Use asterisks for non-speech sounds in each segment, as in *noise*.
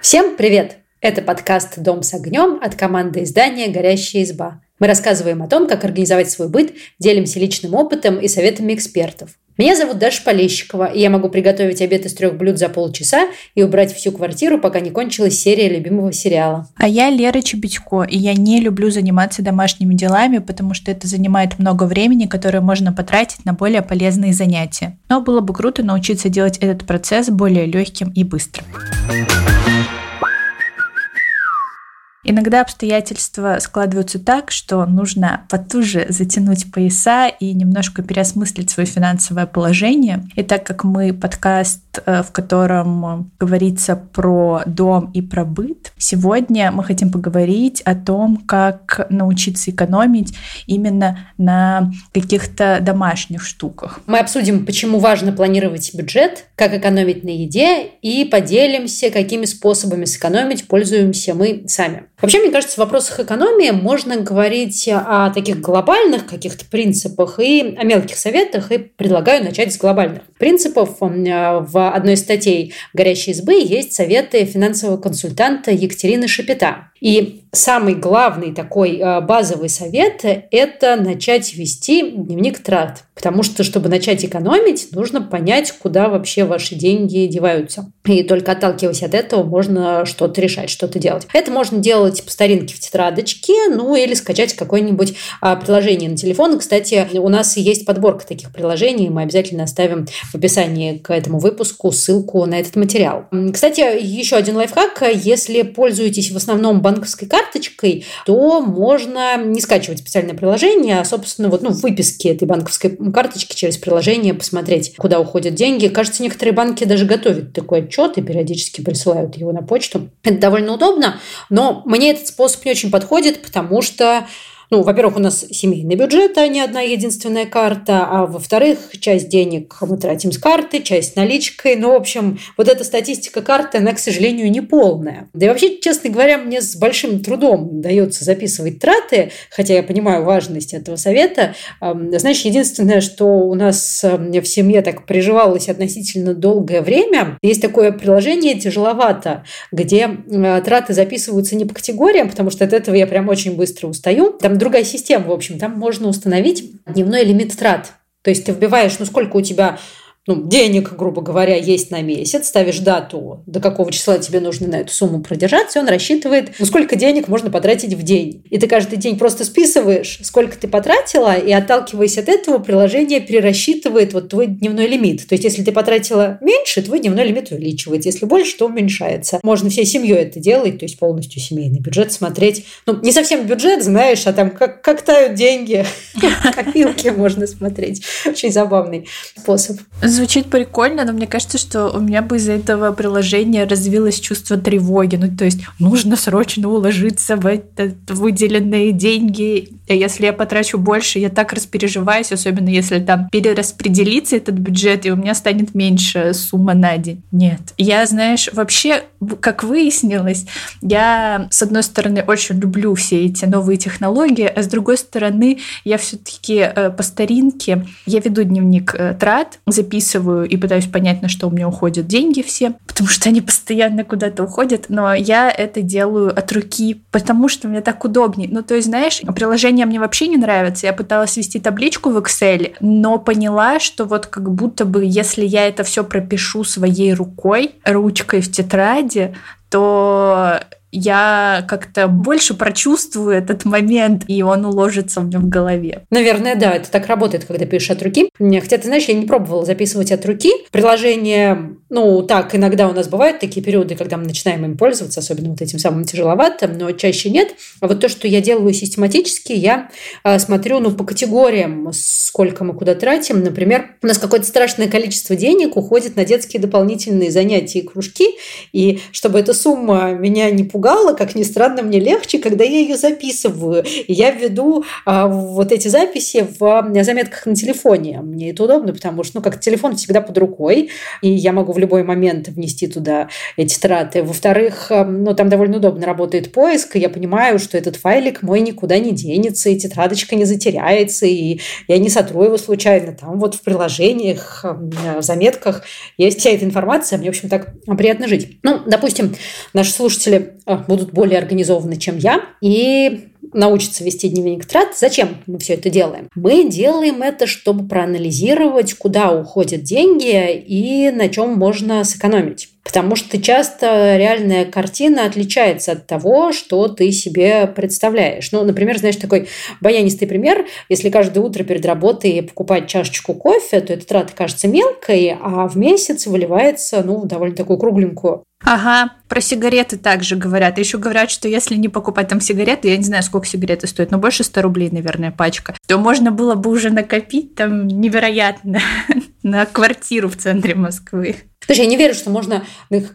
Всем привет! Это подкаст «Дом с огнем» от команды издания «Горящая изба». Мы рассказываем о том, как организовать свой быт, делимся личным опытом и советами экспертов. Меня зовут Даша Полещикова, и я могу приготовить обед из трех блюд за полчаса и убрать всю квартиру, пока не кончилась серия любимого сериала. А я Лера Чебедько, и я не люблю заниматься домашними делами, потому что это занимает много времени, которое можно потратить на более полезные занятия. Но было бы круто научиться делать этот процесс более легким и быстрым. Иногда обстоятельства складываются так, что нужно потуже затянуть пояса и немножко переосмыслить свое финансовое положение. И так как мы подкаст, в котором говорится про дом и про быт, сегодня мы хотим поговорить о том, как научиться экономить именно на каких-то домашних штуках. Мы обсудим, почему важно планировать бюджет, как экономить на еде и поделимся, какими способами сэкономить пользуемся мы сами. Вообще, мне кажется, в вопросах экономии можно говорить о таких глобальных каких-то принципах и о мелких советах, и предлагаю начать с глобальных принципов. Э, в одной из статей «Горящей избы» есть советы финансового консультанта Екатерины Шапита. И самый главный такой э, базовый совет – это начать вести дневник трат. Потому что, чтобы начать экономить, нужно понять, куда вообще ваши деньги деваются. И только отталкиваясь от этого, можно что-то решать, что-то делать. Это можно делать по старинке в тетрадочке, ну или скачать какое-нибудь а, приложение на телефон. Кстати, у нас есть подборка таких приложений, мы обязательно оставим в описании к этому выпуску ссылку на этот материал. Кстати, еще один лайфхак. Если пользуетесь в основном банковской карточкой, то можно не скачивать специальное приложение, а, собственно, вот, ну, в выписке этой банковской карточки через приложение посмотреть, куда уходят деньги. Кажется, некоторые банки даже готовят такой отчет и периодически присылают его на почту. Это довольно удобно, но мне этот способ не очень подходит, потому что ну, во-первых, у нас семейный бюджет, а не одна единственная карта, а во-вторых, часть денег мы тратим с карты, часть наличкой. Ну, в общем, вот эта статистика карты, она, к сожалению, не полная. Да и вообще, честно говоря, мне с большим трудом дается записывать траты, хотя я понимаю важность этого совета. Знаешь, единственное, что у нас в семье так приживалось относительно долгое время, есть такое приложение «Тяжеловато», где траты записываются не по категориям, потому что от этого я прям очень быстро устаю. Там другая система, в общем, там можно установить дневной лимит трат. То есть ты вбиваешь, ну сколько у тебя ну, денег, грубо говоря, есть на месяц, ставишь дату, до какого числа тебе нужно на эту сумму продержаться, и он рассчитывает, ну, сколько денег можно потратить в день. И ты каждый день просто списываешь, сколько ты потратила, и отталкиваясь от этого, приложение перерасчитывает вот твой дневной лимит. То есть, если ты потратила меньше, твой дневной лимит увеличивается. Если больше, то уменьшается. Можно всей семьей это делать, то есть полностью семейный бюджет смотреть. Ну, не совсем бюджет, знаешь, а там как, как тают деньги, *laughs* копилки можно смотреть. Очень забавный способ. Звучит прикольно, но мне кажется, что у меня бы из-за этого приложения развилось чувство тревоги. Ну, то есть нужно срочно уложиться в это выделенные деньги. А если я потрачу больше, я так распереживаюсь, особенно если там перераспределится этот бюджет, и у меня станет меньше сумма на день. Нет. Я, знаешь, вообще, как выяснилось, я, с одной стороны, очень люблю все эти новые технологии, а с другой стороны, я все-таки э, по старинке, я веду дневник э, трат, записываю и пытаюсь понять, на что у меня уходят деньги все, потому что они постоянно куда-то уходят, но я это делаю от руки, потому что мне так удобнее. Ну, то есть, знаешь, приложение мне вообще не нравится. Я пыталась вести табличку в Excel, но поняла, что вот как будто бы, если я это все пропишу своей рукой, ручкой в тетради, то я как-то больше прочувствую этот момент, и он уложится у меня в голове. Наверное, да, это так работает, когда пишешь от руки. Хотя, ты знаешь, я не пробовала записывать от руки. Приложение, ну, так, иногда у нас бывают такие периоды, когда мы начинаем им пользоваться, особенно вот этим самым тяжеловатым, но чаще нет. А вот то, что я делаю систематически, я э, смотрю, ну, по категориям, сколько мы куда тратим. Например, у нас какое-то страшное количество денег уходит на детские дополнительные занятия и кружки, и чтобы эта сумма меня не пугала, пугала, как ни странно, мне легче, когда я ее записываю. И я веду а, вот эти записи в заметках на телефоне. Мне это удобно, потому что, ну, как телефон всегда под рукой, и я могу в любой момент внести туда эти траты. Во-вторых, ну, там довольно удобно работает поиск, и я понимаю, что этот файлик мой никуда не денется, и тетрадочка не затеряется, и я не сотру его случайно. Там вот в приложениях, в заметках есть вся эта информация, мне, в общем, так приятно жить. Ну, допустим, наши слушатели будут более организованы, чем я, и научиться вести дневник трат. Зачем мы все это делаем? Мы делаем это, чтобы проанализировать, куда уходят деньги и на чем можно сэкономить. Потому что часто реальная картина отличается от того, что ты себе представляешь. Ну, например, знаешь, такой баянистый пример. Если каждое утро перед работой покупать чашечку кофе, то эта трата кажется мелкой, а в месяц выливается, ну, довольно такую кругленькую. Ага, про сигареты также говорят. Еще говорят, что если не покупать там сигареты, я не знаю, сколько сигареты стоят, но больше 100 рублей, наверное, пачка, то можно было бы уже накопить там невероятно *laughs* на квартиру в центре Москвы. Слушай, я не верю, что можно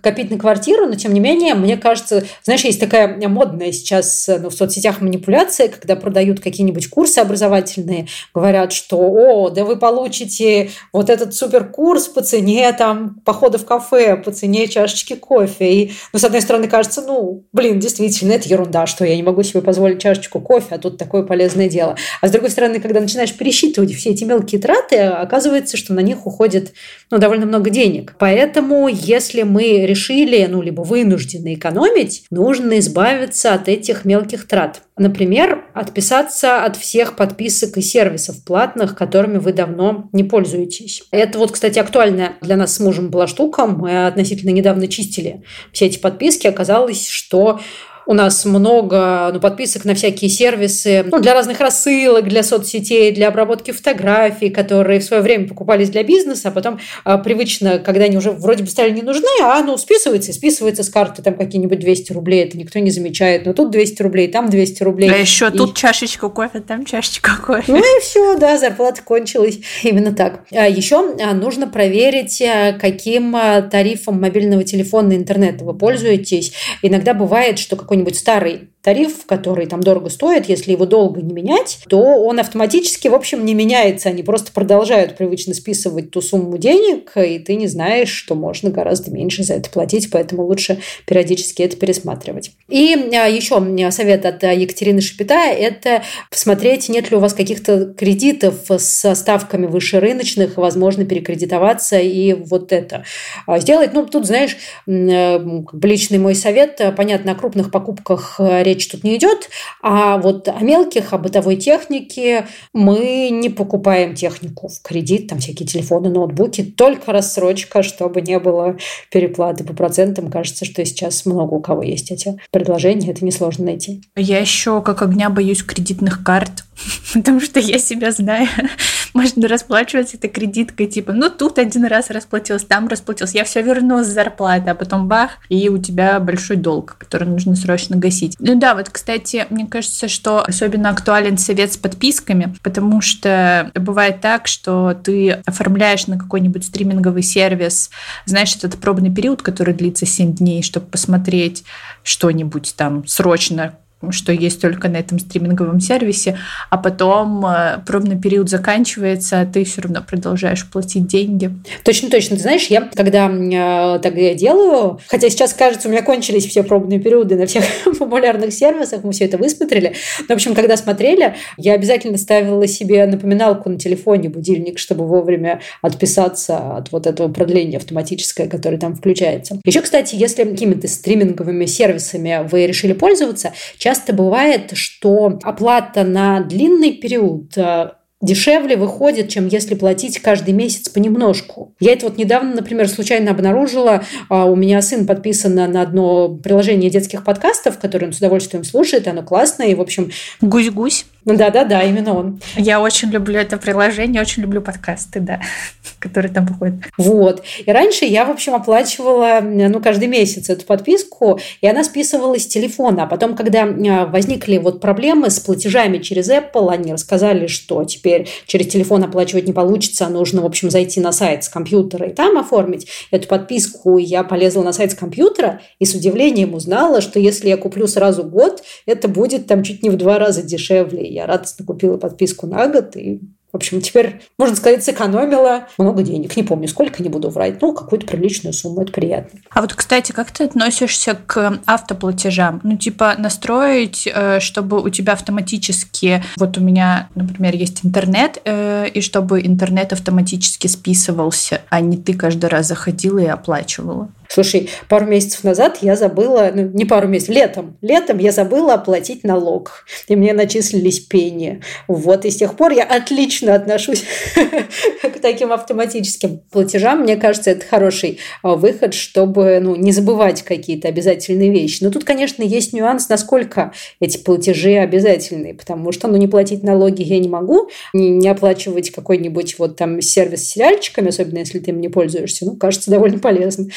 копить на квартиру, но тем не менее, мне кажется, знаешь, есть такая модная сейчас ну, в соцсетях манипуляция, когда продают какие-нибудь курсы образовательные, говорят, что, о, да вы получите вот этот суперкурс по цене там похода в кафе, по цене чашечки кофе. И, ну, с одной стороны, кажется, ну, блин, действительно, это ерунда, что я не могу себе позволить чашечку кофе, а тут такое полезное дело. А с другой стороны, когда начинаешь пересчитывать все эти мелкие траты, оказывается, что на них уходит ну, довольно много денег. Поэтому Поэтому, если мы решили, ну, либо вынуждены экономить, нужно избавиться от этих мелких трат. Например, отписаться от всех подписок и сервисов платных, которыми вы давно не пользуетесь. Это вот, кстати, актуальная для нас с мужем была штука. Мы относительно недавно чистили все эти подписки. Оказалось, что у нас много ну, подписок на всякие сервисы ну, для разных рассылок, для соцсетей, для обработки фотографий, которые в свое время покупались для бизнеса, а потом а, привычно, когда они уже вроде бы стали не нужны, а ну списывается и списывается с карты там какие-нибудь 200 рублей, это никто не замечает. Но тут 200 рублей, там 200 рублей. А еще и... тут чашечка кофе, там чашечка кофе. Ну и все, да, зарплата кончилась. Именно так. А еще а, нужно проверить, а, каким тарифом мобильного телефона и интернета вы пользуетесь. Иногда бывает, что какой какой-нибудь старый тариф, который там дорого стоит, если его долго не менять, то он автоматически, в общем, не меняется. Они просто продолжают привычно списывать ту сумму денег, и ты не знаешь, что можно гораздо меньше за это платить, поэтому лучше периодически это пересматривать. И а, еще совет от Екатерины Шапита – это посмотреть, нет ли у вас каких-то кредитов со ставками выше рыночных, возможно, перекредитоваться и вот это а, сделать. Ну, тут, знаешь, э, личный мой совет, понятно, о крупных покупках речь речь тут не идет, а вот о мелких, о бытовой технике мы не покупаем технику в кредит, там всякие телефоны, ноутбуки, только рассрочка, чтобы не было переплаты по процентам. Кажется, что сейчас много у кого есть эти предложения, это несложно найти. Я еще как огня боюсь кредитных карт, *laughs* потому что я себя знаю. *laughs* Можно расплачиваться этой кредиткой, типа, ну тут один раз расплатился, там расплатился, я все верну с зарплаты, а потом бах, и у тебя большой долг, который нужно срочно гасить. Да, вот, кстати, мне кажется, что особенно актуален совет с подписками, потому что бывает так, что ты оформляешь на какой-нибудь стриминговый сервис, знаешь, этот пробный период, который длится 7 дней, чтобы посмотреть что-нибудь там срочно, что есть только на этом стриминговом сервисе, а потом э, пробный период заканчивается, а ты все равно продолжаешь платить деньги. Точно, точно. Ты знаешь, я когда э, так я делаю, хотя сейчас, кажется, у меня кончились все пробные периоды на всех *laughs* популярных сервисах, мы все это высмотрели, но, в общем, когда смотрели, я обязательно ставила себе напоминалку на телефоне, будильник, чтобы вовремя отписаться от вот этого продления автоматическое, которое там включается. Еще, кстати, если какими-то стриминговыми сервисами вы решили пользоваться, Часто бывает, что оплата на длинный период э, дешевле выходит, чем если платить каждый месяц понемножку. Я это вот недавно, например, случайно обнаружила. А, у меня сын подписан на одно приложение детских подкастов, которое он с удовольствием слушает, оно классное, и, в общем... Гусь-гусь. Да-да-да, именно он. Я очень люблю это приложение, очень люблю подкасты, да, *laughs* которые там выходят. Вот. И раньше я, в общем, оплачивала, ну, каждый месяц эту подписку, и она списывалась с телефона. А потом, когда а, возникли вот проблемы с платежами через Apple, они рассказали, что теперь через телефон оплачивать не получится, а нужно, в общем, зайти на сайт с компьютера и там оформить эту подписку. Я полезла на сайт с компьютера и с удивлением узнала, что если я куплю сразу год, это будет там чуть не в два раза дешевле я радостно купила подписку на год и В общем, теперь, можно сказать, сэкономила много денег. Не помню, сколько, не буду врать. Ну, какую-то приличную сумму, это приятно. А вот, кстати, как ты относишься к автоплатежам? Ну, типа, настроить, э, чтобы у тебя автоматически... Вот у меня, например, есть интернет, э, и чтобы интернет автоматически списывался, а не ты каждый раз заходила и оплачивала. Слушай, пару месяцев назад я забыла, ну, не пару месяцев, летом, летом я забыла оплатить налог, и мне начислились пени. Вот, и с тех пор я отлично отношусь *laughs* к таким автоматическим платежам. Мне кажется, это хороший а, выход, чтобы ну, не забывать какие-то обязательные вещи. Но тут, конечно, есть нюанс, насколько эти платежи обязательные, потому что, ну, не платить налоги я не могу, не, оплачивать какой-нибудь вот там сервис с сериальчиками, особенно если ты им не пользуешься, ну, кажется довольно полезно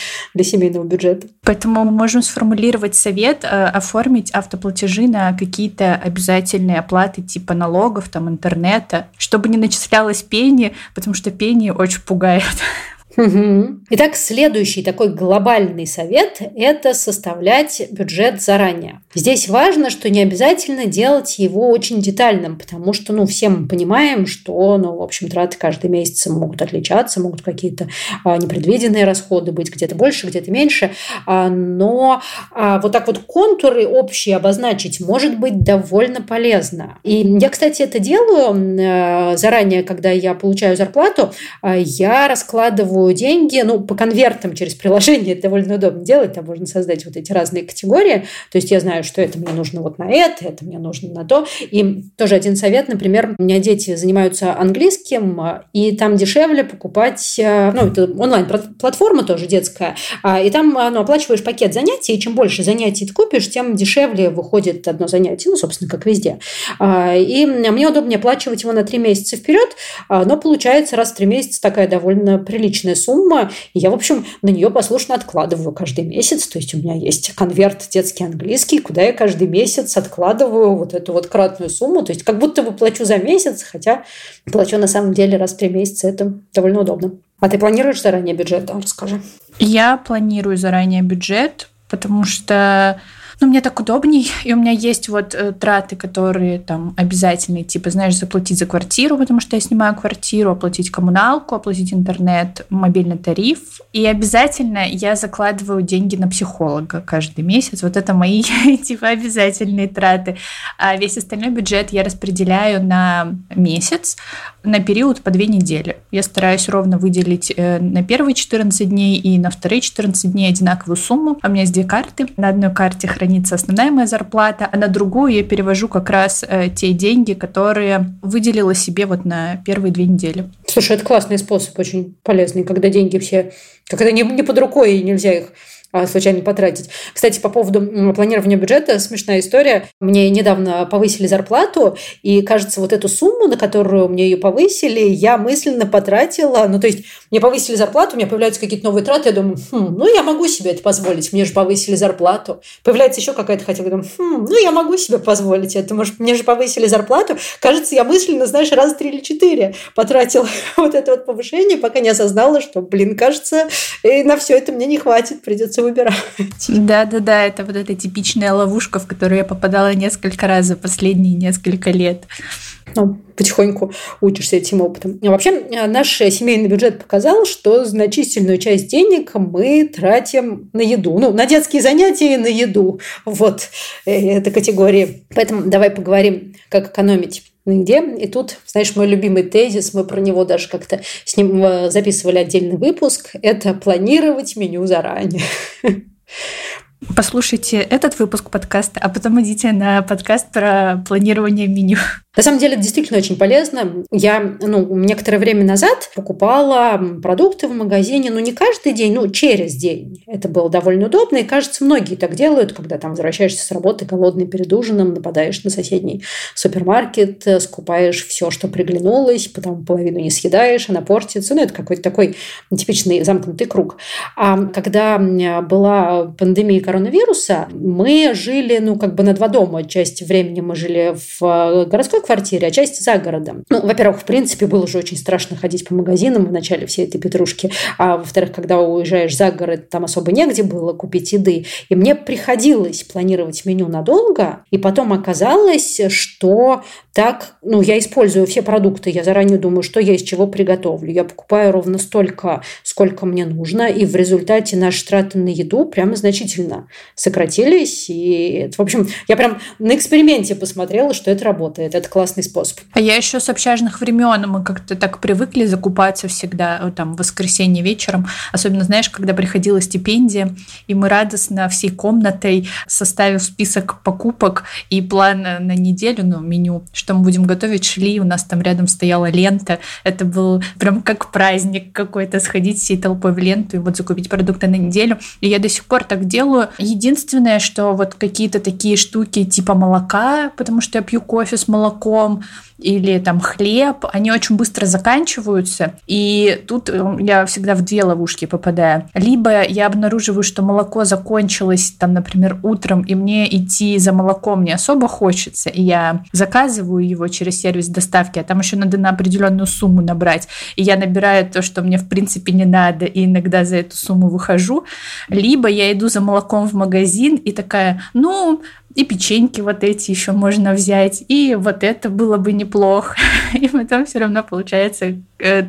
для семейного бюджета. Поэтому мы можем сформулировать совет, э, оформить автоплатежи на какие-то обязательные оплаты типа налогов, там, интернета, чтобы не начислялось пени, потому что пени очень пугает. *laughs* Угу. Итак, следующий такой глобальный совет – это составлять бюджет заранее. Здесь важно, что не обязательно делать его очень детальным, потому что, ну, все мы понимаем, что, ну, в общем, траты каждый месяц могут отличаться, могут какие-то а, непредвиденные расходы быть где-то больше, где-то меньше, а, но а, вот так вот контуры общие обозначить может быть довольно полезно. И я, кстати, это делаю а, заранее, когда я получаю зарплату, а, я раскладываю вкладываю деньги, ну, по конвертам через приложение это довольно удобно делать, там можно создать вот эти разные категории, то есть я знаю, что это мне нужно вот на это, это мне нужно на то, и тоже один совет, например, у меня дети занимаются английским, и там дешевле покупать, э, ну, это онлайн-платформа тоже детская, а, и там ну, оплачиваешь пакет занятий, и чем больше занятий ты купишь, тем дешевле выходит одно занятие, ну, собственно, как везде. А, и мне удобнее оплачивать его на три месяца вперед, а, но получается раз в три месяца такая довольно приличная приличная сумма, и я, в общем, на нее послушно откладываю каждый месяц. То есть у меня есть конверт детский английский, куда я каждый месяц откладываю вот эту вот кратную сумму. То есть как будто бы плачу за месяц, хотя плачу на самом деле раз в три месяца. Это довольно удобно. А ты планируешь заранее бюджет? Расскажи. Я планирую заранее бюджет, потому что ну, мне так удобней, и у меня есть вот э, траты, которые там обязательные, типа, знаешь, заплатить за квартиру, потому что я снимаю квартиру, оплатить коммуналку, оплатить интернет, мобильный тариф, и обязательно я закладываю деньги на психолога каждый месяц, вот это мои, *laughs* типа, обязательные траты, а весь остальной бюджет я распределяю на месяц, на период по две недели. Я стараюсь ровно выделить э, на первые 14 дней и на вторые 14 дней одинаковую сумму. У меня есть две карты. На одной карте хранится основная моя зарплата, а на другую я перевожу как раз э, те деньги, которые выделила себе вот на первые две недели. Слушай, это классный способ, очень полезный, когда деньги все, когда не, не под рукой и нельзя их а, случайно потратить. Кстати, по поводу планирования бюджета, смешная история. Мне недавно повысили зарплату, и, кажется, вот эту сумму, на которую мне ее повысили, я мысленно потратила. Ну, то есть, мне повысили зарплату, у меня появляются какие-то новые траты, я думаю, хм, ну, я могу себе это позволить, мне же повысили зарплату. Появляется еще какая-то хотя бы, думаю, хм, ну, я могу себе позволить это, может, мне же повысили зарплату. Кажется, я мысленно, знаешь, раз три или четыре потратила *laughs* вот это вот повышение, пока не осознала, что, блин, кажется, и на все это мне не хватит, придется придется выбирать. Да-да-да, это вот эта типичная ловушка, в которую я попадала несколько раз за последние несколько лет. Ну, потихоньку учишься этим опытом. А вообще, наш семейный бюджет показал, что значительную часть денег мы тратим на еду. Ну, на детские занятия и на еду. Вот э, эта категория. Поэтому давай поговорим, как экономить где. И тут, знаешь, мой любимый тезис, мы про него даже как-то с ним э, записывали отдельный выпуск, это планировать меню заранее. *laughs* Послушайте этот выпуск подкаста, а потом идите на подкаст про планирование меню. На самом деле, это действительно очень полезно. Я ну, некоторое время назад покупала продукты в магазине, ну, не каждый день, ну, через день. Это было довольно удобно, и, кажется, многие так делают, когда там возвращаешься с работы голодный перед ужином, нападаешь на соседний супермаркет, скупаешь все, что приглянулось, потом половину не съедаешь, она портится. Ну, это какой-то такой типичный замкнутый круг. А когда была пандемия коронавируса, мы жили, ну, как бы на два дома. Часть времени мы жили в городской квартире, а часть за городом. Ну, во-первых, в принципе, было уже очень страшно ходить по магазинам в начале всей этой петрушки, а во-вторых, когда уезжаешь за город, там особо негде было купить еды. И мне приходилось планировать меню надолго, и потом оказалось, что так, ну, я использую все продукты, я заранее думаю, что я из чего приготовлю. Я покупаю ровно столько, сколько мне нужно, и в результате наши траты на еду прямо значительно сократились. И, в общем, я прям на эксперименте посмотрела, что это работает. Это классный способ. А я еще с общажных времен, мы как-то так привыкли закупаться всегда там в воскресенье вечером. Особенно, знаешь, когда приходила стипендия, и мы радостно всей комнатой, составив список покупок и план на неделю, ну, меню, что мы будем готовить, шли, у нас там рядом стояла лента. Это был прям как праздник какой-то, сходить всей толпой в ленту и вот закупить продукты на неделю. И я до сих пор так делаю. Единственное, что вот какие-то такие штуки типа молока, потому что я пью кофе с молоком, знаком, или там хлеб, они очень быстро заканчиваются, и тут э, я всегда в две ловушки попадаю. Либо я обнаруживаю, что молоко закончилось, там, например, утром, и мне идти за молоком не особо хочется, и я заказываю его через сервис доставки, а там еще надо на определенную сумму набрать, и я набираю то, что мне в принципе не надо, и иногда за эту сумму выхожу. Либо я иду за молоком в магазин и такая, ну, и печеньки вот эти еще можно взять, и вот это было бы неплохо. *laughs* И потом все равно получается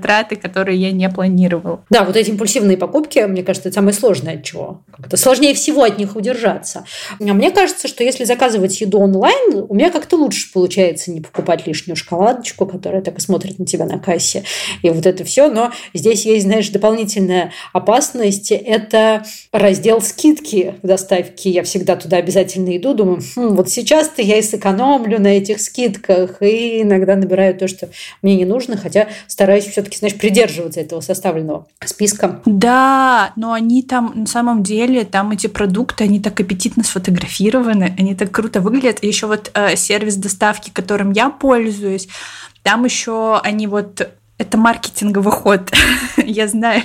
траты, которые я не планировал. Да, вот эти импульсивные покупки, мне кажется, это самое сложное от чего. Как-то сложнее всего от них удержаться. А мне кажется, что если заказывать еду онлайн, у меня как-то лучше получается не покупать лишнюю шоколадочку, которая так и смотрит на тебя на кассе, и вот это все. Но здесь есть, знаешь, дополнительная опасность. Это раздел скидки в доставке. Я всегда туда обязательно иду, думаю, хм, вот сейчас-то я и сэкономлю на этих скидках, и иногда набираю то, что мне не нужно, хотя стараюсь все-таки, знаешь, придерживаться этого составленного списка. Да, но они там, на самом деле, там эти продукты, они так аппетитно сфотографированы, они так круто выглядят. Еще вот э, сервис доставки, которым я пользуюсь, там еще они вот это маркетинговый ход. *laughs* Я знаю,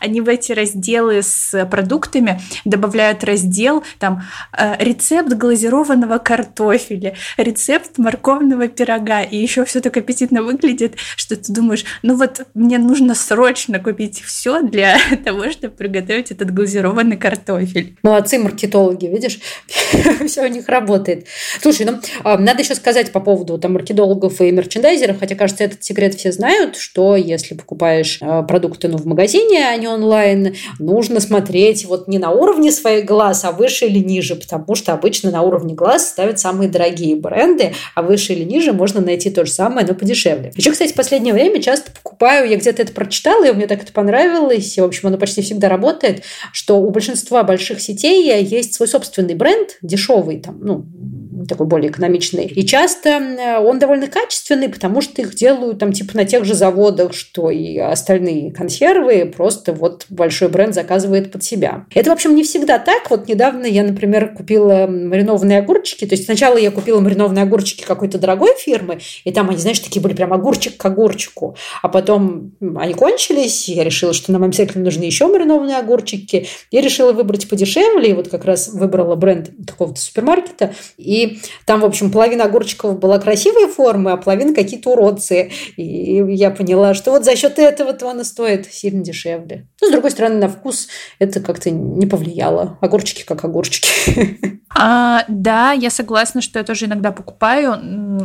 они в эти разделы с продуктами добавляют раздел, там, э, рецепт глазированного картофеля, рецепт морковного пирога, и еще все так аппетитно выглядит, что ты думаешь, ну вот мне нужно срочно купить все для *laughs* того, чтобы приготовить этот глазированный картофель. Молодцы маркетологи, видишь, *laughs* все у них работает. Слушай, ну, а, надо еще сказать по поводу там маркетологов и мерчендайзеров, хотя, кажется, этот секрет все знают, что если покупаешь э, продукты ну, в магазине, а не онлайн, нужно смотреть вот не на уровне своих глаз, а выше или ниже, потому что обычно на уровне глаз ставят самые дорогие бренды, а выше или ниже можно найти то же самое, но подешевле. Еще, кстати, в последнее время часто покупаю, я где-то это прочитала, и мне так это понравилось, и, в общем, оно почти всегда работает, что у большинства больших сетей есть свой собственный бренд, дешевый, там, ну, такой более экономичный. И часто он довольно качественный, потому что их делают там типа на тех же заводах, что и остальные консервы, просто вот большой бренд заказывает под себя. Это, в общем, не всегда так. Вот недавно я, например, купила маринованные огурчики. То есть сначала я купила маринованные огурчики какой-то дорогой фирмы, и там они, знаешь, такие были прям огурчик к огурчику. А потом они кончились, я решила, что нам обязательно нужны еще маринованные огурчики. Я решила выбрать подешевле, и вот как раз выбрала бренд какого-то супермаркета, и там, в общем, половина огурчиков была красивой формы, а половина какие-то уродцы. И я поняла, что вот за счет этого-то она стоит сильно дешевле. Но, с другой стороны, на вкус это как-то не повлияло. Огурчики как огурчики. А, да, я согласна, что я тоже иногда покупаю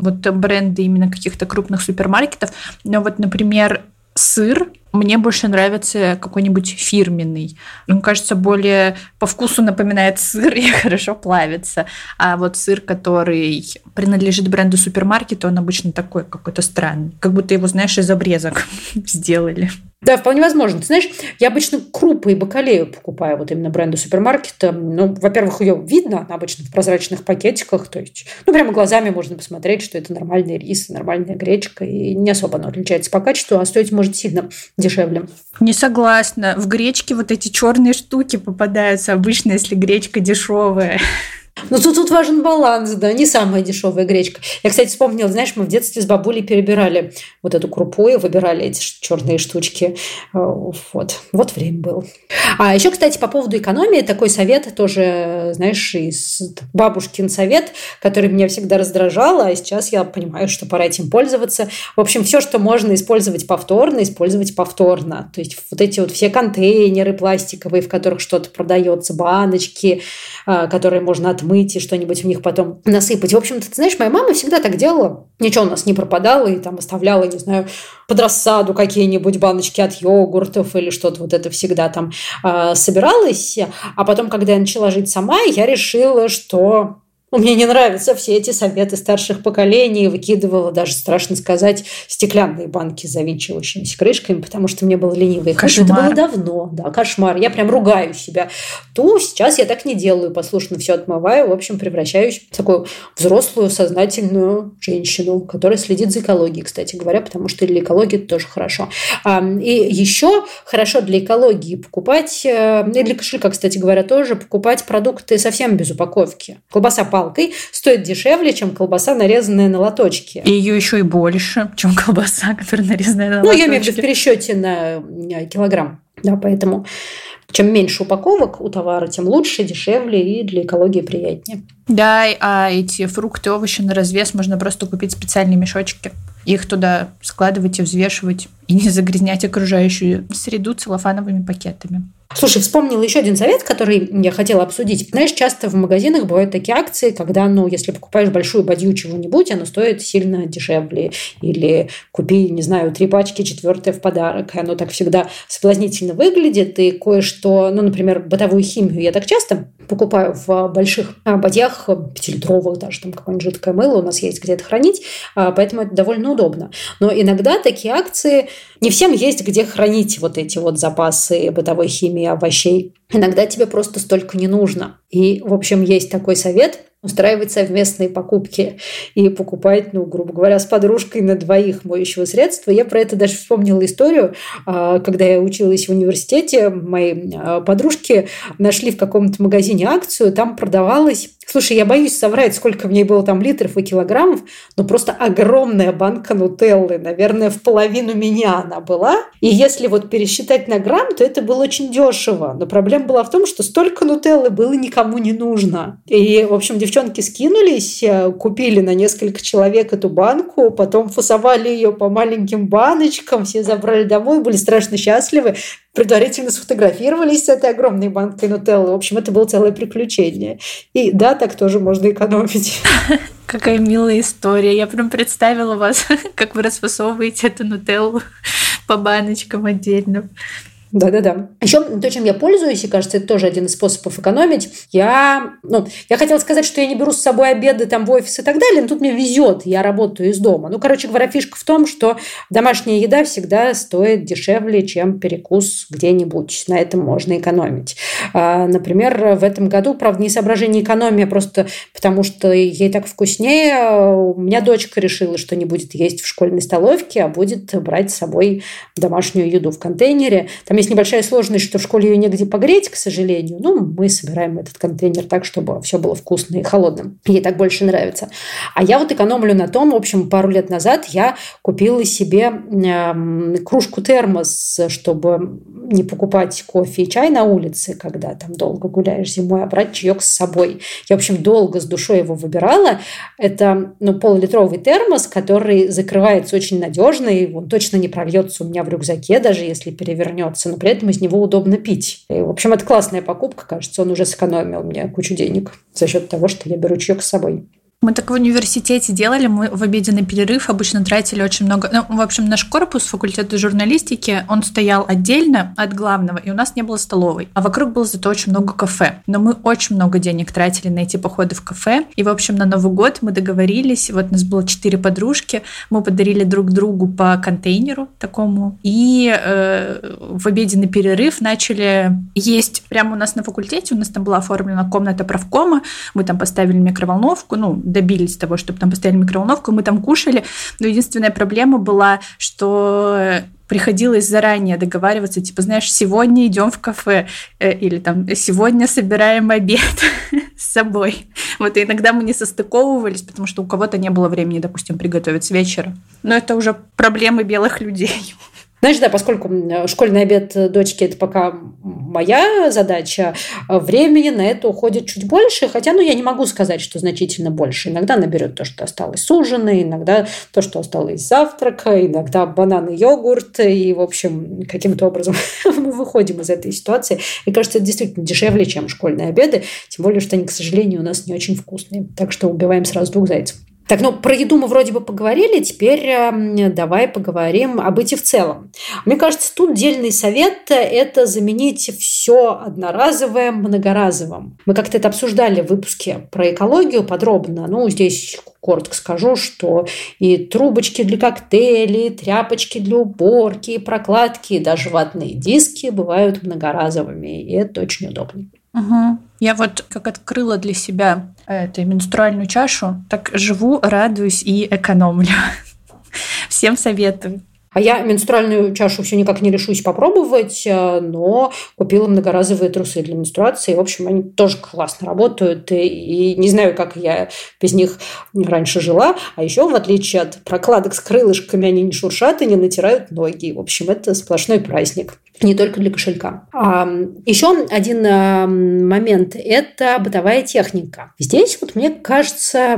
вот бренды именно каких-то крупных супермаркетов. Но вот, например, сыр мне больше нравится какой-нибудь фирменный. Он кажется более по вкусу напоминает сыр *laughs* и хорошо плавится. А вот сыр, который принадлежит бренду супермаркета, он обычно такой какой-то странный. Как будто его, знаешь, из обрезок *laughs* сделали. Да, вполне возможно. Ты знаешь, я обычно крупы и бакалею покупаю вот именно бренда супермаркета. Ну, во-первых, ее видно, она обычно в прозрачных пакетиках, то есть, ну, прямо глазами можно посмотреть, что это нормальный рис, нормальная гречка, и не особо она отличается по качеству, а стоить может сильно дешевле. Не согласна. В гречке вот эти черные штуки попадаются обычно, если гречка дешевая. Ну, тут, тут важен баланс, да, не самая дешевая гречка. Я, кстати, вспомнила, знаешь, мы в детстве с бабулей перебирали вот эту крупу и выбирали эти черные штучки. Э, вот, вот время было. А еще, кстати, по поводу экономии, такой совет тоже, знаешь, из бабушкин совет, который меня всегда раздражал, а сейчас я понимаю, что пора этим пользоваться. В общем, все, что можно использовать повторно, использовать повторно. То есть вот эти вот все контейнеры пластиковые, в которых что-то продается, баночки, э, которые можно отмыть и что-нибудь в них потом насыпать. В общем-то, ты знаешь, моя мама всегда так делала. Ничего у нас не пропадало и там оставляла, не знаю, под рассаду какие-нибудь баночки от йогуртов или что-то вот это всегда там э, собиралось. А потом, когда я начала жить сама, я решила, что мне не нравятся все эти советы старших поколений. Выкидывала даже, страшно сказать, стеклянные банки с завинчивающимися крышками, потому что мне было лениво их Кошмар. Это было давно. Да, кошмар. Я прям ругаю себя. То сейчас я так не делаю. Послушно все отмываю. В общем, превращаюсь в такую взрослую, сознательную женщину, которая следит за экологией, кстати говоря, потому что для экологии это тоже хорошо. И еще хорошо для экологии покупать, э, и для кошелька, кстати говоря, тоже покупать продукты совсем без упаковки. Колбаса палкой стоит дешевле, чем колбаса, нарезанная на лоточки. И ее еще и больше, чем колбаса, *laughs* которая нарезанная на ну, лоточки. Ну, я имею в виду в пересчете на э, килограмм. Да, поэтому чем меньше упаковок у товара, тем лучше, дешевле и для экологии приятнее. Да, а эти фрукты, овощи на развес можно просто купить специальные мешочки. Их туда складывать и взвешивать, и не загрязнять окружающую среду целлофановыми пакетами. Слушай, вспомнила еще один совет, который я хотела обсудить. Знаешь, часто в магазинах бывают такие акции, когда, ну, если покупаешь большую бадью чего-нибудь, оно стоит сильно дешевле. Или купи, не знаю, три пачки, четвертое в подарок. И оно так всегда соблазнительно выглядит. И кое-что, ну, например, бытовую химию я так часто покупаю в больших а, бадьях, пятилитровых даже, там какое-нибудь жидкое мыло у нас есть где-то хранить, а, поэтому это довольно удобно. Но иногда такие акции, не всем есть где хранить вот эти вот запасы бытовой химии овощей. Иногда тебе просто столько не нужно. И, в общем, есть такой совет – устраивать совместные покупки и покупать, ну, грубо говоря, с подружкой на двоих моющего средства. Я про это даже вспомнила историю, а, когда я училась в университете, мои а, подружки нашли в каком-то магазине акцию, там продавалась Слушай, я боюсь соврать, сколько в ней было там литров и килограммов, но просто огромная банка нутеллы, наверное, в половину меня она была. И если вот пересчитать на грамм, то это было очень дешево. Но проблема была в том, что столько нутеллы было никому не нужно. И, в общем, девчонки скинулись, э, купили на несколько человек эту банку, потом фасовали ее по маленьким баночкам, все забрали домой, были страшно счастливы предварительно сфотографировались с этой огромной банкой нутеллы. В общем, это было целое приключение. И да, так тоже можно экономить. *laughs* Какая милая история. Я прям представила вас, *laughs* как вы расфасовываете эту нутеллу *laughs* по баночкам отдельно. Да-да-да. Еще то, чем я пользуюсь, и кажется, это тоже один из способов экономить. Я, ну, я хотела сказать, что я не беру с собой обеды там в офис и так далее, но тут мне везет, я работаю из дома. Ну, короче говоря, фишка в том, что домашняя еда всегда стоит дешевле, чем перекус где-нибудь. На этом можно экономить. А, например, в этом году, правда, не соображение экономии, а просто потому что ей так вкуснее. У меня дочка решила, что не будет есть в школьной столовке, а будет брать с собой домашнюю еду в контейнере. Там есть есть небольшая сложность, что в школе ее негде погреть, к сожалению. Ну, мы собираем этот контейнер так, чтобы все было вкусно и холодным. Ей так больше нравится. А я вот экономлю на том, в общем, пару лет назад я купила себе э, кружку термос, чтобы не покупать кофе и чай на улице, когда там долго гуляешь зимой, а брать чаек с собой. Я, в общем, долго с душой его выбирала. Это ну, полулитровый термос, который закрывается очень надежно, и он точно не прольется у меня в рюкзаке, даже если перевернется но при этом из него удобно пить. И, в общем, это классная покупка, кажется, он уже сэкономил мне кучу денег за счет того, что я беру чаек с собой. Мы так в университете делали, мы в обеденный перерыв обычно тратили очень много. Ну, в общем, наш корпус факультета журналистики, он стоял отдельно от главного, и у нас не было столовой. А вокруг было зато очень много кафе. Но мы очень много денег тратили на эти походы в кафе. И, в общем, на Новый год мы договорились, вот у нас было четыре подружки, мы подарили друг другу по контейнеру такому, и э, в обеденный перерыв начали есть прямо у нас на факультете, у нас там была оформлена комната правкома, мы там поставили микроволновку, ну, добились того, чтобы там поставили микроволновку, мы там кушали, но единственная проблема была, что приходилось заранее договариваться, типа, знаешь, сегодня идем в кафе, э, или там сегодня собираем обед *laughs* с собой, Вот и иногда мы не состыковывались, потому что у кого-то не было времени, допустим, приготовить с вечера. Но это уже проблемы белых людей. Знаешь, да, поскольку школьный обед дочки – это пока моя задача, времени на это уходит чуть больше, хотя, ну, я не могу сказать, что значительно больше. Иногда она берет то, что осталось с ужина, иногда то, что осталось с завтрака, иногда бананы, йогурт, и, в общем, каким-то образом *laughs* мы выходим из этой ситуации. И кажется, это действительно дешевле, чем школьные обеды, тем более, что они, к сожалению, у нас не очень вкусные. Так что убиваем сразу двух зайцев. Так, ну, про еду мы вроде бы поговорили, теперь э, давай поговорим о быте в целом. Мне кажется, тут дельный совет – это заменить все одноразовое многоразовым. Мы как-то это обсуждали в выпуске про экологию подробно. Ну, здесь коротко скажу, что и трубочки для коктейлей, и тряпочки для уборки, и прокладки, и даже ватные диски бывают многоразовыми, и это очень удобно. Угу. Я вот как открыла для себя эту менструальную чашу, так живу, радуюсь и экономлю. *laughs* Всем советую. А я менструальную чашу все никак не решусь попробовать, э, но купила многоразовые трусы для менструации. В общем, они тоже классно работают. И не знаю, как я без них раньше жила. А еще, в отличие от прокладок с крылышками, они не шуршат и не натирают ноги. В общем, это сплошной праздник не только для кошелька. А, еще один а, момент – это бытовая техника. Здесь вот мне кажется,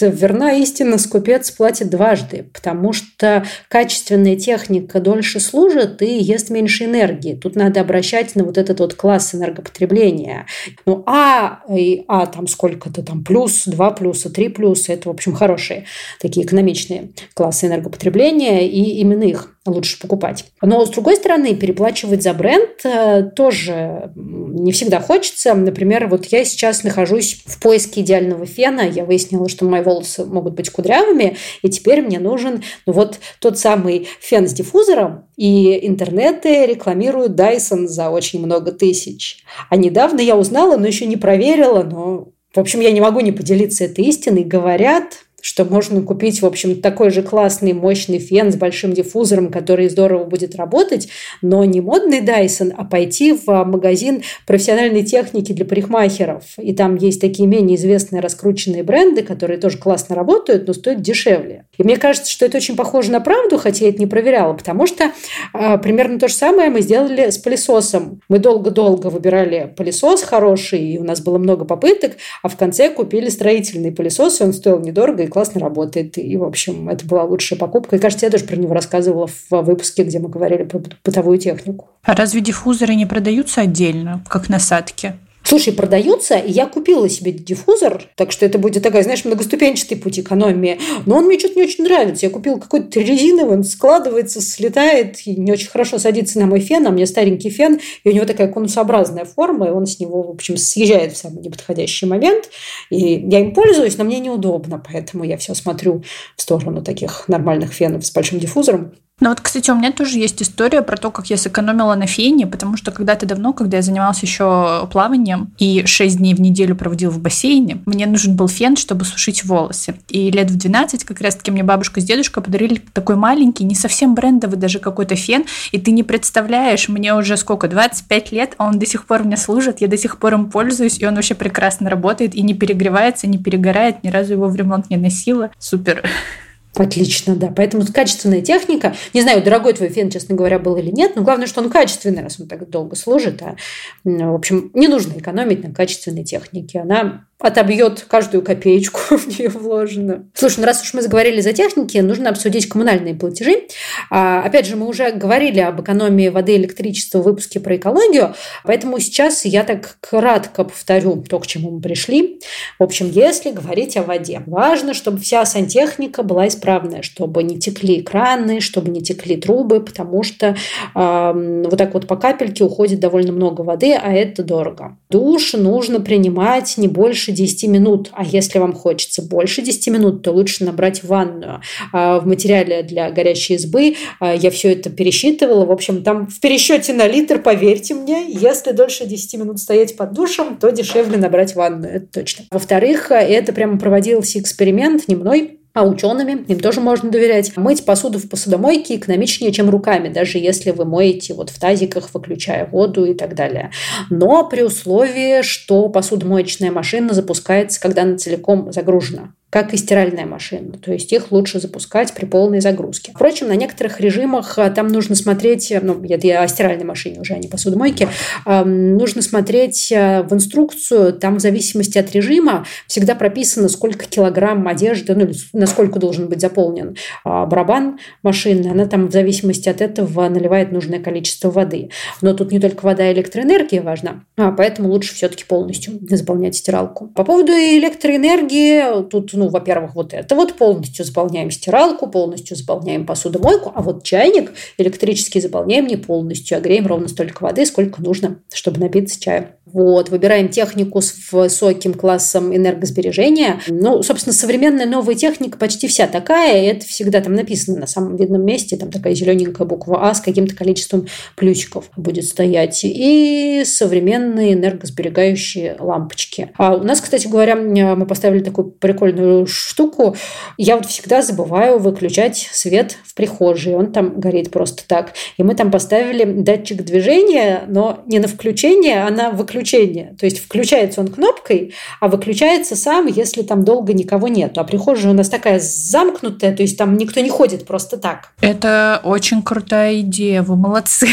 верна истина, скупец платит дважды, потому что качественная техника дольше служит и ест меньше энергии. Тут надо обращать на вот этот вот класс энергопотребления. Ну, А и А там сколько-то там плюс, два плюса, три плюса – это, в общем, хорошие такие экономичные классы энергопотребления, и именно их лучше покупать. Но, с другой стороны, переплачивать за бренд э, тоже не всегда хочется. Например, вот я сейчас нахожусь в поиске идеального фена. Я выяснила, что мои волосы могут быть кудрявыми, и теперь мне нужен ну, вот тот самый фен с диффузором, и интернеты рекламируют Dyson за очень много тысяч. А недавно я узнала, но еще не проверила, но в общем, я не могу не поделиться этой истиной. Говорят, что можно купить, в общем, такой же классный, мощный фен с большим диффузором, который здорово будет работать, но не модный Dyson, а пойти в магазин профессиональной техники для парикмахеров. И там есть такие менее известные раскрученные бренды, которые тоже классно работают, но стоят дешевле. И мне кажется, что это очень похоже на правду, хотя я это не проверяла, потому что э, примерно то же самое мы сделали с пылесосом. Мы долго-долго выбирали пылесос хороший, и у нас было много попыток, а в конце купили строительный пылесос, и он стоил недорого и классно работает. И, в общем, это была лучшая покупка. И, кажется, я тоже про него рассказывала в выпуске, где мы говорили про бытовую технику. А разве диффузоры не продаются отдельно, как насадки? Слушай, продаются, и я купила себе диффузор, так что это будет такая, знаешь, многоступенчатый путь экономии. Но он мне что-то не очень нравится. Я купила какой-то резиновый, он складывается, слетает, и не очень хорошо садится на мой фен, а у меня старенький фен, и у него такая конусообразная форма, и он с него, в общем, съезжает в самый неподходящий момент. И я им пользуюсь, но мне неудобно, поэтому я все смотрю в сторону таких нормальных фенов с большим диффузором. Ну вот, кстати, у меня тоже есть история про то, как я сэкономила на фене, потому что когда-то давно, когда я занималась еще плаванием и 6 дней в неделю проводила в бассейне, мне нужен был фен, чтобы сушить волосы. И лет в 12 как раз-таки мне бабушка с дедушкой подарили такой маленький, не совсем брендовый даже какой-то фен, и ты не представляешь, мне уже сколько, 25 лет, а он до сих пор мне служит, я до сих пор им пользуюсь, и он вообще прекрасно работает, и не перегревается, не перегорает, ни разу его в ремонт не носила. Супер. Отлично, да. Поэтому качественная техника. Не знаю, дорогой твой фен, честно говоря, был или нет, но главное, что он качественный, раз он так долго служит. А, в общем, не нужно экономить на качественной технике. Она отобьет каждую копеечку *laughs* в нее вложенную. Слушай, ну раз уж мы заговорили за техники, нужно обсудить коммунальные платежи. А, опять же, мы уже говорили об экономии воды и электричества в выпуске про экологию, поэтому сейчас я так кратко повторю то, к чему мы пришли. В общем, если говорить о воде, важно, чтобы вся сантехника была исправная, чтобы не текли краны, чтобы не текли трубы, потому что э, вот так вот по капельке уходит довольно много воды, а это дорого. Душ нужно принимать не больше 10 минут, а если вам хочется больше 10 минут, то лучше набрать ванную. А в материале для горящей избы а, я все это пересчитывала. В общем, там в пересчете на литр, поверьте мне, если дольше 10 минут стоять под душем, то дешевле набрать ванную, это точно. Во-вторых, это прямо проводился эксперимент не мной, а учеными, им тоже можно доверять. Мыть посуду в посудомойке экономичнее, чем руками, даже если вы моете вот в тазиках, выключая воду и так далее. Но при условии, что посудомоечная машина запускается, когда она целиком загружена как и стиральная машина. То есть их лучше запускать при полной загрузке. Впрочем, на некоторых режимах а, там нужно смотреть, ну, это я о стиральной машине уже, а не посудомойке, нужно смотреть а, в инструкцию, там в зависимости от режима всегда прописано, сколько килограмм одежды, ну, насколько должен быть заполнен а, барабан машины, она там в зависимости от этого наливает нужное количество воды. Но тут не только вода и электроэнергия важна, поэтому лучше все-таки полностью заполнять стиралку. По поводу электроэнергии, тут ну, во-первых, вот это вот полностью заполняем стиралку, полностью заполняем посудомойку, а вот чайник электрический заполняем не полностью, а греем ровно столько воды, сколько нужно, чтобы напиться чаем. Вот, выбираем технику с высоким классом энергосбережения. Ну, собственно, современная новая техника почти вся такая, это всегда там написано на самом видном месте, там такая зелененькая буква А с каким-то количеством ключиков будет стоять. И современные энергосберегающие лампочки. А у нас, кстати говоря, мы поставили такую прикольную штуку. Я вот всегда забываю выключать свет в прихожей. Он там горит просто так. И мы там поставили датчик движения, но не на включение, а на выключение выключения. То есть включается он кнопкой, а выключается сам, если там долго никого нет. А прихожая у нас такая замкнутая, то есть там никто не ходит просто так. Это очень крутая идея, вы молодцы.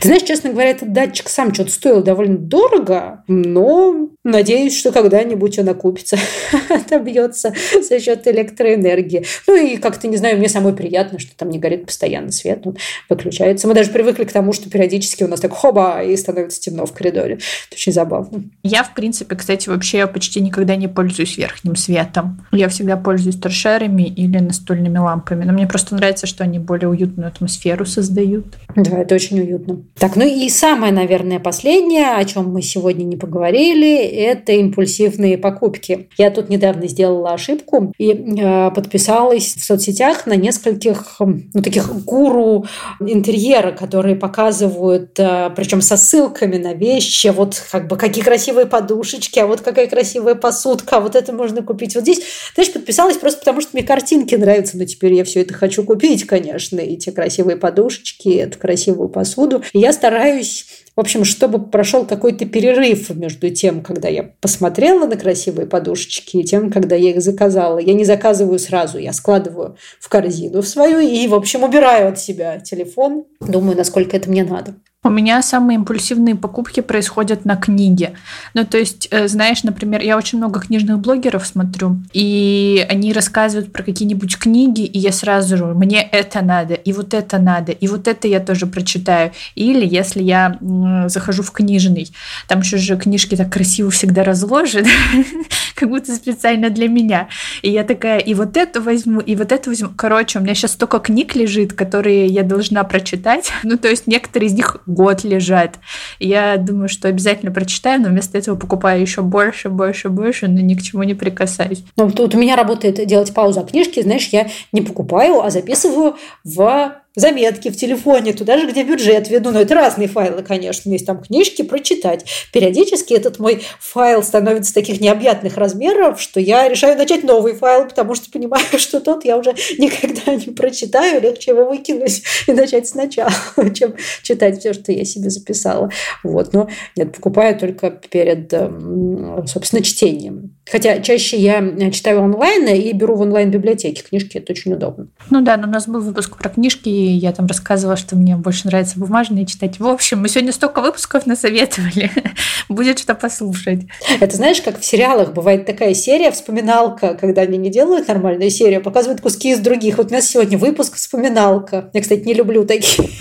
Ты знаешь, честно говоря, этот датчик сам что-то стоил довольно дорого, но надеюсь, что когда-нибудь он окупится, *laughs* отобьется за счет электроэнергии. Ну и как-то, не знаю, мне самой приятно, что там не горит постоянно свет, он выключается. Мы даже привыкли к тому, что периодически у нас так хоба, и становится темно в коридоре. Это очень забавно. Я, в принципе, кстати, вообще почти никогда не пользуюсь верхним светом. Я всегда пользуюсь торшерами или настольными лампами. Но мне просто нравится, что они более уютную атмосферу создают. Да, это очень уютно абсолютно. Так, ну и самое, наверное, последнее, о чем мы сегодня не поговорили, это импульсивные покупки. Я тут недавно сделала ошибку и э, подписалась в соцсетях на нескольких ну, таких гуру интерьера, которые показывают, э, причем со ссылками на вещи, вот как бы какие красивые подушечки, а вот какая красивая посудка, а вот это можно купить вот здесь. Знаешь, подписалась просто потому, что мне картинки нравятся, но теперь я все это хочу купить, конечно, и те красивые подушечки, эту красивую посуду году. И я стараюсь в общем, чтобы прошел какой-то перерыв между тем, когда я посмотрела на красивые подушечки, и тем, когда я их заказала. Я не заказываю сразу, я складываю в корзину в свою и, в общем, убираю от себя телефон. Думаю, насколько это мне надо. У меня самые импульсивные покупки происходят на книге. Ну, то есть, э, знаешь, например, я очень много книжных блогеров смотрю, и они рассказывают про какие-нибудь книги, и я сразу же, мне это надо, и вот это надо, и вот это я тоже прочитаю. Или если я захожу в книжный, там еще же книжки так красиво всегда разложены, *laughs* как будто специально для меня. И я такая, и вот это возьму, и вот это возьму. Короче, у меня сейчас столько книг лежит, которые я должна прочитать. *laughs* Ну, то есть некоторые из них год лежат. Я думаю, что обязательно прочитаю, но вместо этого покупаю еще больше, больше, больше, но ни к чему не прикасаюсь. Ну, тут у меня работает делать паузу о книжке, знаешь, я не покупаю, а записываю в заметки в телефоне, туда же, где бюджет веду. Но это разные файлы, конечно. Есть там книжки прочитать. Периодически этот мой файл становится таких необъятных размеров, что я решаю начать новый файл, потому что понимаю, *laughs* что тот я уже никогда не прочитаю. Легче его выкинуть и начать сначала, *laughs* чем читать все, что я себе записала. Вот. Но нет, покупаю только перед, эм, собственно, чтением. Хотя чаще я читаю онлайн и беру в онлайн-библиотеке книжки. Это очень удобно. Ну да, но у нас был выпуск про книжки, я там рассказывала, что мне больше нравится бумажные читать. В общем, мы сегодня столько выпусков насоветовали. *laughs* Будет что послушать. Это знаешь, как в сериалах бывает такая серия, вспоминалка, когда они не делают нормальную серию, а показывают куски из других. Вот у нас сегодня выпуск вспоминалка. Я, кстати, не люблю такие. *laughs*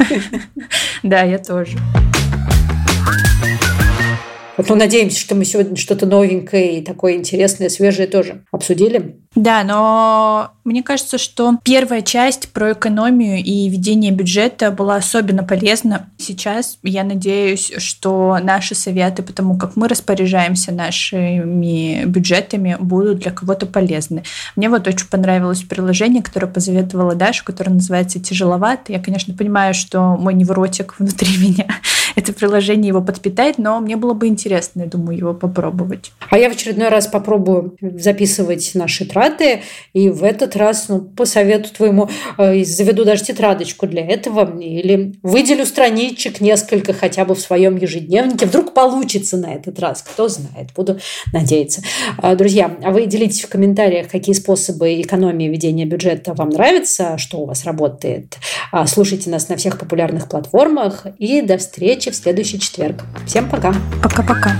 Да, я тоже. Вот мы надеемся, что мы сегодня что-то новенькое и такое интересное, свежее тоже обсудили. Да, но мне кажется, что первая часть про экономию и ведение бюджета была особенно полезна. Сейчас я надеюсь, что наши советы по тому, как мы распоряжаемся нашими бюджетами, будут для кого-то полезны. Мне вот очень понравилось приложение, которое посоветовала Даша, которое называется «Тяжеловато». Я, конечно, понимаю, что мой невротик внутри *laughs* меня это приложение его подпитает, но мне было бы интересно, я думаю, его попробовать. А я в очередной раз попробую записывать наши траты, и в этот раз, ну, по совету твоему, э, заведу даже тетрадочку для этого, или выделю страничек несколько хотя бы в своем ежедневнике. Вдруг получится на этот раз, кто знает, буду надеяться. А, друзья, а вы делитесь в комментариях, какие способы экономии ведения бюджета вам нравятся, что у вас работает. А, слушайте нас на всех популярных платформах и до встречи в следующий четверг. Всем пока. Пока-пока.